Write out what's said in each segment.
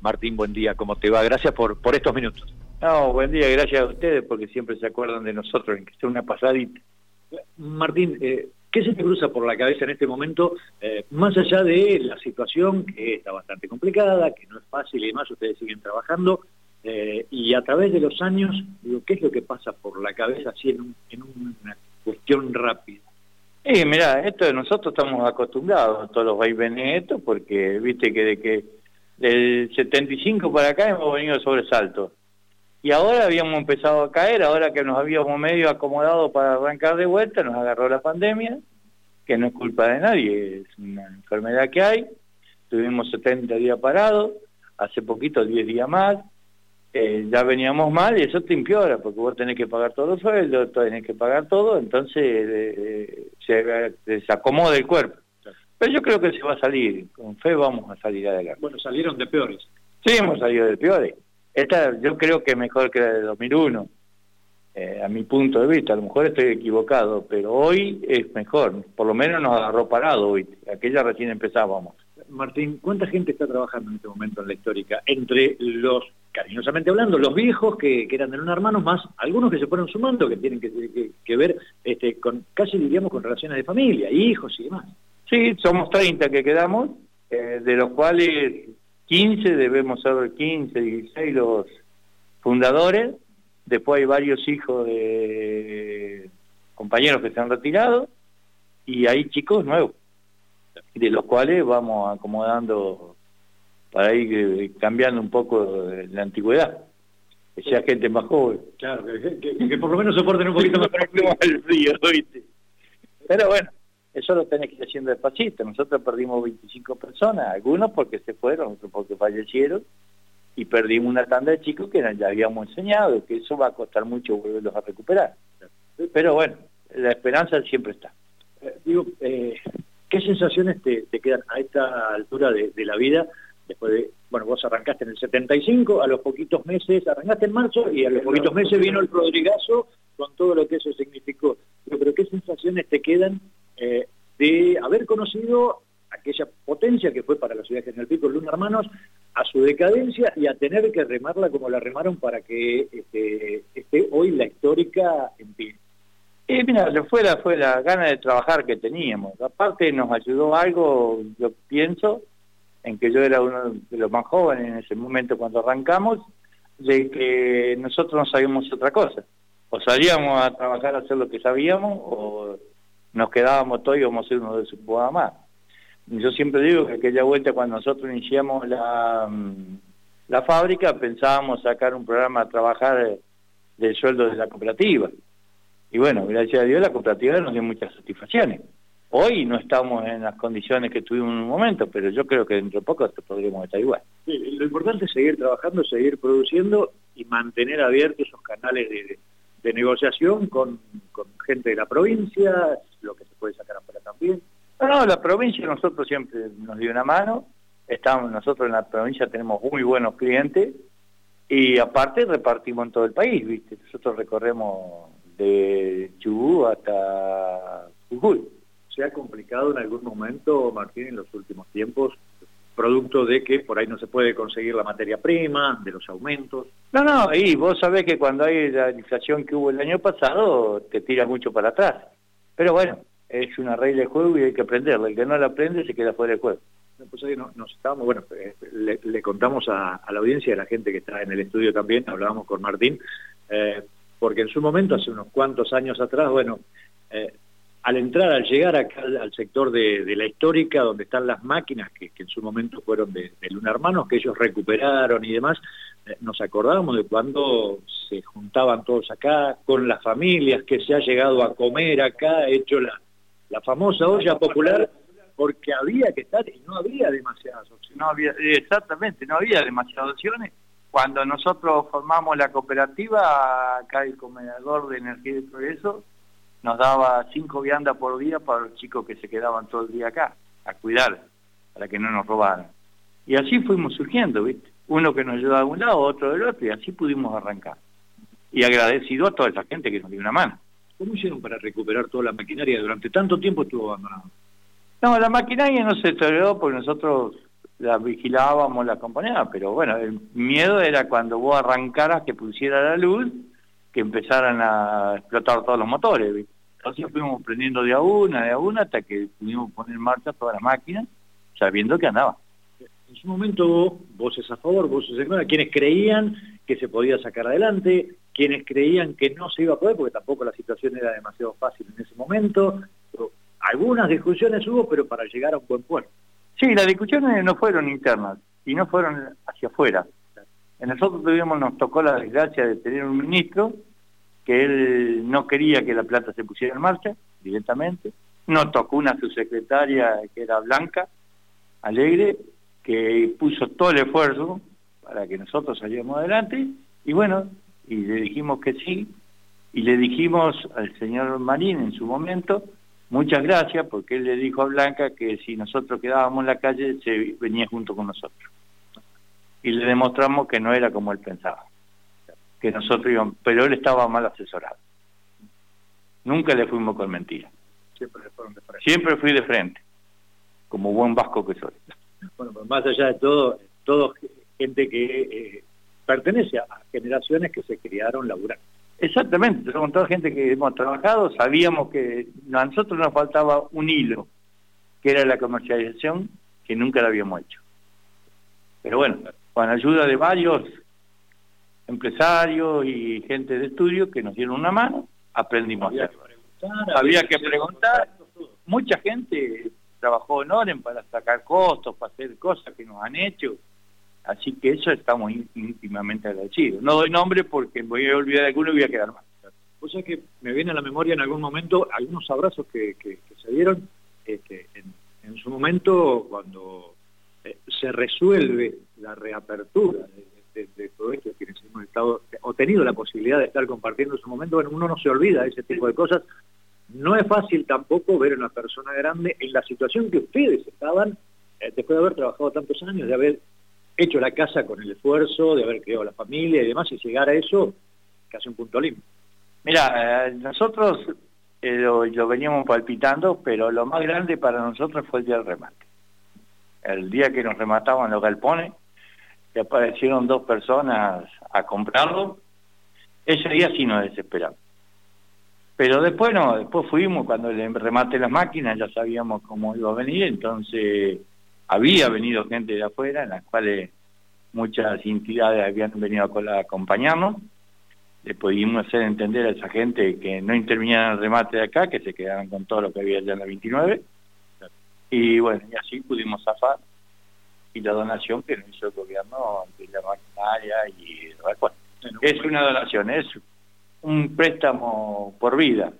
Martín, buen día, ¿cómo te va? Gracias por, por estos minutos. No, buen día, gracias a ustedes porque siempre se acuerdan de nosotros, en que sea una pasadita. Martín, eh, ¿qué se te cruza por la cabeza en este momento, eh, más allá de la situación que está bastante complicada, que no es fácil y demás, ustedes siguen trabajando, eh, y a través de los años, digo, ¿qué es lo que pasa por la cabeza así en, en una cuestión rápida? Sí, mira, esto nosotros estamos acostumbrados a todos los vaivenes esto, porque viste que de que del 75 para acá hemos venido sobresalto. Y ahora habíamos empezado a caer, ahora que nos habíamos medio acomodado para arrancar de vuelta, nos agarró la pandemia, que no es culpa de nadie, es una enfermedad que hay. Tuvimos 70 días parados, hace poquito 10 días más, eh, ya veníamos mal y eso te empeora, porque vos tenés que pagar todos los sueldos, tenés que pagar todo, entonces eh, se desacomoda el cuerpo. Pero yo creo que se va a salir, con fe vamos a salir adelante. Bueno, salieron de peores. Sí, hemos salido de peores. Esta yo creo que es mejor que la de 2001, eh, a mi punto de vista, a lo mejor estoy equivocado, pero hoy es mejor, por lo menos nos agarró parado hoy, aquella recién empezábamos. Martín, ¿cuánta gente está trabajando en este momento en la histórica? Entre los, cariñosamente hablando, los viejos que, eran de un hermanos, más algunos que se fueron sumando, que tienen que, ver este, con, casi diríamos, con relaciones de familia, hijos y demás. Sí, somos 30 que quedamos, eh, de los cuales 15 debemos ser 15, 16 los fundadores, después hay varios hijos de compañeros que se han retirado y hay chicos nuevos de los cuales vamos acomodando para ir eh, cambiando un poco la antigüedad. Que sea gente más joven. Claro, que, por lo menos soporten un poquito más el frío, ¿viste? Pero bueno, eso lo tenés que ir haciendo despacito. Nosotros perdimos 25 personas, algunos porque se fueron, otros porque fallecieron, y perdimos una tanda de chicos que ya habíamos enseñado, que eso va a costar mucho volverlos a recuperar. Pero bueno, la esperanza siempre está. Eh, digo, eh, ¿Qué sensaciones te, quedan a esta altura de, la vida? Después de, bueno, vos arrancaste en el 75, a los poquitos meses, arrancaste en marzo y a los poquitos meses vino el Rodrigazo con todo lo que eso significó. Pero, ¿qué sensaciones te quedan eh, de haber conocido aquella potencia que fue para la ciudad de General Pico, Luna Hermanos, a su decadencia y a tener que remarla como la remaron para que este, esté hoy la histórica en pie? Eh, mira, fue la, fue la gana de trabajar que teníamos. Aparte nos ayudó algo, yo pienso, en que yo era uno de los más jóvenes en ese momento cuando arrancamos, de que nosotros no sabíamos otra cosa. O salíamos a trabajar a hacer lo que sabíamos, o nos quedábamos todos y íbamos a ser uno de sus más. Yo siempre digo que aquella vuelta cuando nosotros iniciamos la, mm, la fábrica pensábamos sacar un programa a trabajar del sueldo de la cooperativa y bueno, gracias a Dios la cooperativa nos dio muchas satisfacciones. Hoy no estamos en las condiciones que tuvimos en un momento, pero yo creo que dentro de poco podremos estar igual. lo importante es seguir trabajando, seguir produciendo y mantener abiertos esos canales de, negociación con, gente de la provincia, lo que se puede sacar afuera también. No, no, la provincia nosotros siempre nos dio una mano. Estamos nosotros en la provincia tenemos muy buenos clientes y aparte repartimos en todo el país, ¿viste? Nosotros recorremos de Chubú hasta Jujuy. ¿Se ha complicado en algún momento, Martín, en los últimos tiempos, producto de que por ahí no se puede conseguir la materia prima, de los aumentos? No, no, y vos sabés que cuando hay la inflación que hubo el año pasado, te tira mucho para atrás. Pero bueno, es una regla de juego y hay que aprenderla. El que no la aprende se queda fuera del juego. Pues ahí nos estábamos, bueno, eh, le, contamos a, la audiencia a la gente que está en el estudio también, hablábamos con Martín, eh, porque en su momento, hace unos cuantos años atrás, bueno, eh, al entrar, al llegar acá al sector de, la histórica, donde están las máquinas que, en su momento fueron de, Luna Hermanos, que ellos recuperaron y demás, eh, nos acordábamos de cuando se juntaban todos acá, con las familias, que se ha llegado a comer acá, hecho la, la famosa olla popular, porque había que estar y no había demasiadas opciones. No había, exactamente, no había demasiadas opciones cuando nosotros formamos la cooperativa, acá el comedor de energía y progreso nos daba cinco viandas por día para los chicos que se quedaban todo el día acá, a cuidar, para que no nos robaran. Y así fuimos surgiendo, ¿viste? Uno que nos ayudaba de un lado, otro del otro, y así pudimos arrancar. Y agradecido a toda esa gente que nos dio una mano. ¿Cómo hicieron para recuperar toda la maquinaria? Durante tanto tiempo estuvo abandonado. No, la maquinaria no se deterioró porque nosotros la vigilábamos, la acompañábamos, pero bueno, el miedo era cuando vos arrancaras que pusiera la luz, que empezaran a explotar todos los motores. Entonces fuimos prendiendo de a una, de a una, hasta que pudimos poner en marcha todas las máquinas, sabiendo que andaba. En su momento, voces a favor, voces en contra, quienes creían que se podía sacar adelante, quienes creían que no se iba a poder, porque tampoco la situación era demasiado fácil en ese momento. Algunas discusiones hubo, pero para llegar a un buen puerto. Sí, las discusiones no fueron internas y no fueron hacia afuera. En nosotros tuvimos, nos tocó la desgracia de tener un ministro que él no quería que la plata se pusiera en marcha directamente. Nos tocó una subsecretaria que era Blanca, alegre, que puso todo el esfuerzo para que nosotros saliéramos adelante. Y bueno, y le dijimos que sí y le dijimos al señor Marín en su momento muchas gracias porque él le dijo a Blanca que si nosotros quedábamos en la calle se venía junto con nosotros. Y le demostramos que no era como él pensaba que nosotros íbamos, pero él estaba mal asesorado nunca le fuimos con mentiras siempre, siempre fui de frente como buen vasco que soy bueno, pues más allá de todo, todo gente que eh, pertenece a generaciones que se criaron laburando. Exactamente, somos toda gente que hemos trabajado, sabíamos que a nosotros nos faltaba un hilo, que era la comercialización, que nunca la habíamos hecho. Pero bueno, con ayuda de varios empresarios y gente de estudio que nos dieron una mano, aprendimos a hacerlo. Había que preguntar, mucha gente trabajó en Oren para sacar costos, para hacer cosas que nos han hecho. Así que eso estamos íntimamente agradecidos. No doy nombre porque voy a olvidar alguno y voy a quedar mal. O sea que me viene a la memoria en algún momento algunos abrazos que, se dieron este, en, su momento cuando eh, se resuelve la reapertura de, todo esto, quienes hemos estado o tenido la posibilidad de estar compartiendo en su momento, bueno, uno no se olvida de ese tipo de cosas no es fácil tampoco ver a una persona grande en la situación que ustedes estaban eh, después de haber trabajado tantos años, de haber hecho la casa con el esfuerzo, de haber creado la familia y demás, y llegar a eso casi un punto limpio. Mira, eh, nosotros eh, lo, veníamos palpitando, pero lo más grande para nosotros fue el día del remate. El día que nos remataban los galpones, que aparecieron dos personas a comprarlo, ese día sí nos desesperamos. Pero después no, después fuimos, cuando le remate las máquinas ya sabíamos cómo iba a venir, entonces había venido gente de afuera, en las cuales muchas entidades habían venido a acompañarnos, le pudimos hacer entender a esa gente que no intervinieran el remate de acá, que se quedaran con todo lo que había allá en la 29, y bueno, y así pudimos zafar, y la donación que nos hizo el gobierno de la maquinaria y bueno, es una donación, es un préstamo por vida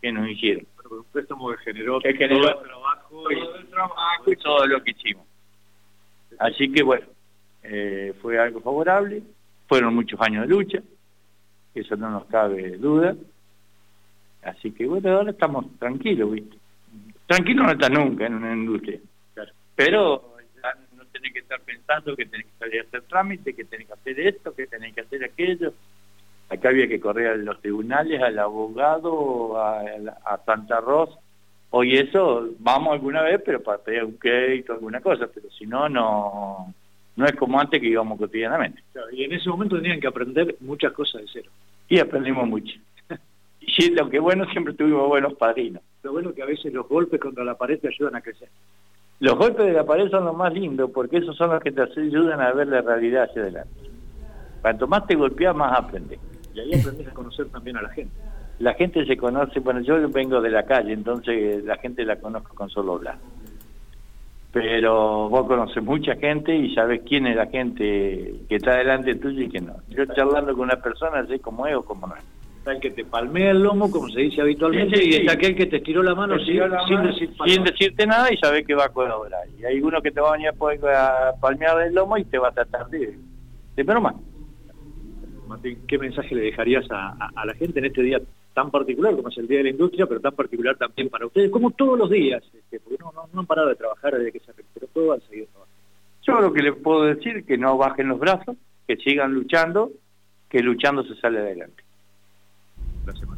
que nos hicieron. un préstamo que generó, que generó todo el trabajo, todo el trabajo y todo lo que hicimos. Así que bueno, eh, fue algo favorable, fueron muchos años de lucha, eso no nos cabe duda. Así que bueno, ahora estamos tranquilos, ¿viste? Tranquilo no está nunca en una industria. Pero tenés que estar pensando que tenés que salir a hacer trámite, que tenés que hacer esto, que tenés que hacer aquello. Acá había que correr a los tribunales, al abogado, a, Santa Rosa. Hoy eso, vamos alguna vez, pero para pedir un crédito, alguna cosa, pero si no, no no es como antes que íbamos cotidianamente. y en ese momento tenían que aprender muchas cosas de cero. Y aprendimos mucho. y lo que bueno, siempre tuvimos buenos padrinos. Lo bueno que a veces los golpes contra la pared te ayudan a crecer. Los golpes de la pared son los más lindos, porque esos son los que te ayudan a ver la realidad hacia adelante. Cuanto más te golpeas, más aprendes. Y ahí aprendes a conocer también a la gente. La gente se conoce, bueno, yo vengo de la calle, entonces la gente la conozco con solo hablar. Pero vos conoces mucha gente y sabes quién es la gente que está delante tuyo y que no. Yo charlando con una persona sé cómo es o cómo no es. Está el que te palmea el lomo, como se dice habitualmente, y está aquel que te tiró la mano, sin, sin, decirte nada y sabes que va a colaborar. Y hay uno que te va a venir a palmear el lomo y te va a tratar de, de pero más. Martín, ¿qué mensaje le dejarías a, la gente en este día tan particular como es el Día de la Industria, pero tan particular también para ustedes, como todos los días, este, porque no, no, han parado de trabajar desde que se recuperó todo, han seguido trabajando? Yo lo que les puedo decir que no bajen los brazos, que sigan luchando, que luchando se sale adelante.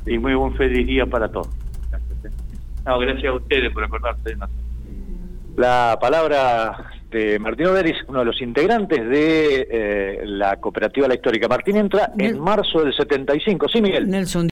Y muy buen feliz día para todos. Gracias. No, gracias a ustedes por acordarse de nosotros. La palabra este, Martín Overis, uno de los integrantes de eh, la cooperativa La Histórica. Martín entra en marzo del 75, ¿sí, Miguel? Nelson.